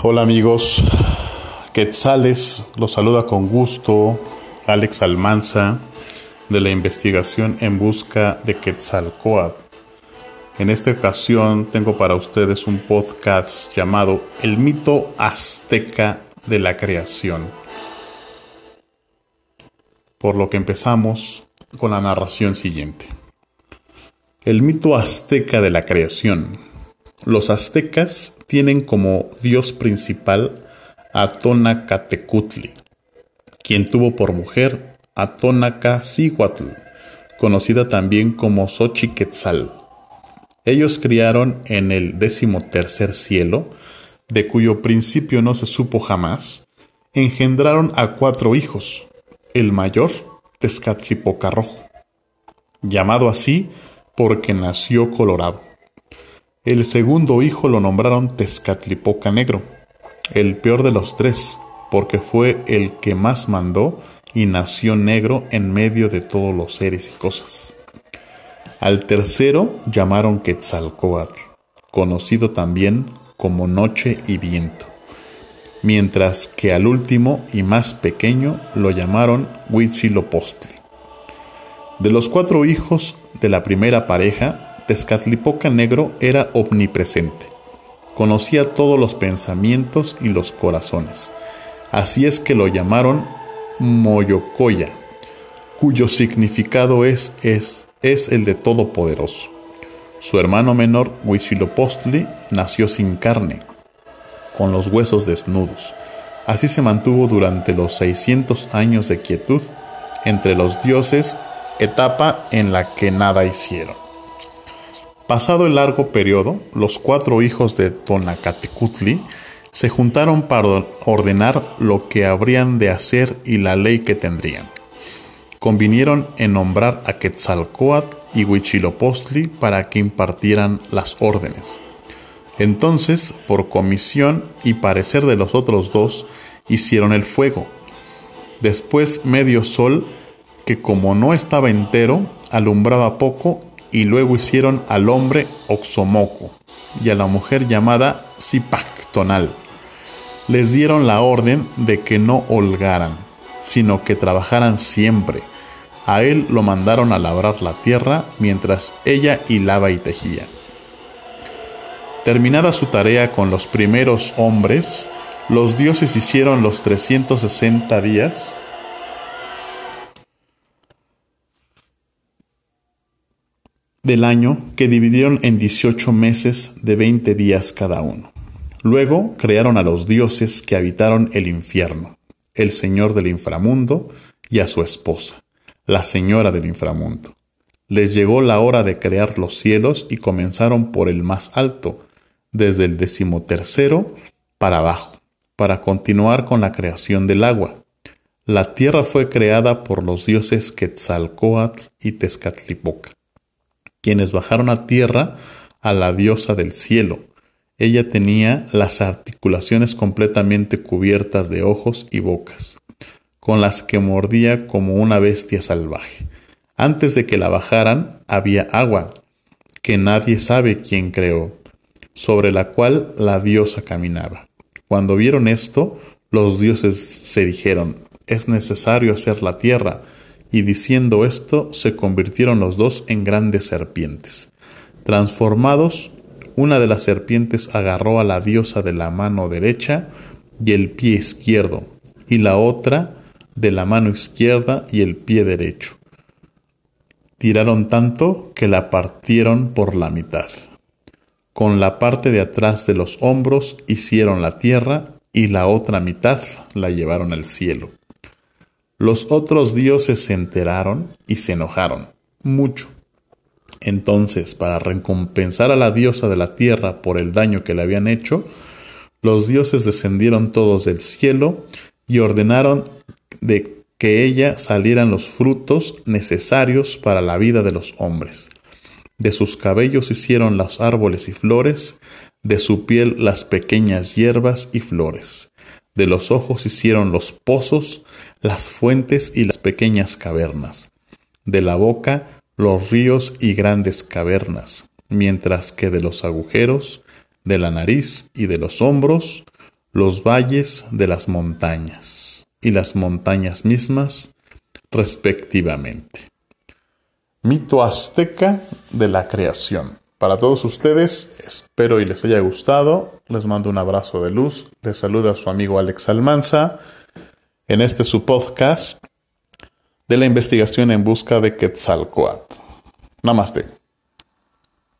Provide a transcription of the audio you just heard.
Hola amigos, Quetzales los saluda con gusto Alex Almanza de la investigación en busca de Quetzalcoatl. En esta ocasión tengo para ustedes un podcast llamado El mito azteca de la creación. Por lo que empezamos con la narración siguiente. El mito azteca de la creación. Los aztecas tienen como dios principal a Tonacatecutli, quien tuvo por mujer a Tonacacihuatl, conocida también como Xochiquetzal. Ellos criaron en el décimo-tercer cielo, de cuyo principio no se supo jamás, engendraron a cuatro hijos. El mayor, Tezcatlipoca Rojo, llamado así porque nació colorado. El segundo hijo lo nombraron Tezcatlipoca Negro, el peor de los tres, porque fue el que más mandó y nació negro en medio de todos los seres y cosas. Al tercero llamaron Quetzalcoatl, conocido también como Noche y Viento, mientras que al último y más pequeño lo llamaron Huitzilopochtli. De los cuatro hijos de la primera pareja, Tezcatlipoca Negro era omnipresente. Conocía todos los pensamientos y los corazones. Así es que lo llamaron Moyocoya, cuyo significado es, es es el de Todopoderoso. Su hermano menor, Huitzilopochtli, nació sin carne, con los huesos desnudos. Así se mantuvo durante los 600 años de quietud entre los dioses, etapa en la que nada hicieron. Pasado el largo periodo, los cuatro hijos de Tonacatecutli se juntaron para ordenar lo que habrían de hacer y la ley que tendrían convinieron en nombrar a Quetzalcoatl y Huitzilopochtli para que impartieran las órdenes. Entonces, por comisión y parecer de los otros dos, hicieron el fuego. Después medio sol, que como no estaba entero, alumbraba poco, y luego hicieron al hombre Oxomoco y a la mujer llamada Zipactonal. Les dieron la orden de que no holgaran sino que trabajaran siempre. A él lo mandaron a labrar la tierra mientras ella hilaba y tejía. Terminada su tarea con los primeros hombres, los dioses hicieron los 360 días del año que dividieron en 18 meses de 20 días cada uno. Luego crearon a los dioses que habitaron el infierno el señor del inframundo, y a su esposa, la señora del inframundo. Les llegó la hora de crear los cielos y comenzaron por el más alto, desde el decimotercero para abajo, para continuar con la creación del agua. La tierra fue creada por los dioses Quetzalcoatl y Tezcatlipoca, quienes bajaron a tierra a la diosa del cielo, ella tenía las articulaciones completamente cubiertas de ojos y bocas, con las que mordía como una bestia salvaje. Antes de que la bajaran había agua, que nadie sabe quién creó, sobre la cual la diosa caminaba. Cuando vieron esto, los dioses se dijeron, es necesario hacer la tierra, y diciendo esto se convirtieron los dos en grandes serpientes. Transformados una de las serpientes agarró a la diosa de la mano derecha y el pie izquierdo, y la otra de la mano izquierda y el pie derecho. Tiraron tanto que la partieron por la mitad. Con la parte de atrás de los hombros hicieron la tierra y la otra mitad la llevaron al cielo. Los otros dioses se enteraron y se enojaron mucho entonces, para recompensar a la diosa de la tierra por el daño que le habían hecho, los dioses descendieron todos del cielo y ordenaron de que ella salieran los frutos necesarios para la vida de los hombres. De sus cabellos hicieron los árboles y flores, de su piel las pequeñas hierbas y flores. De los ojos hicieron los pozos, las fuentes y las pequeñas cavernas. De la boca los ríos y grandes cavernas, mientras que de los agujeros, de la nariz y de los hombros, los valles de las montañas y las montañas mismas respectivamente. Mito azteca de la creación. Para todos ustedes, espero y les haya gustado. Les mando un abrazo de luz. Les saluda a su amigo Alex Almanza en este su podcast de la investigación en busca de Quetzalcoatl. Namaste.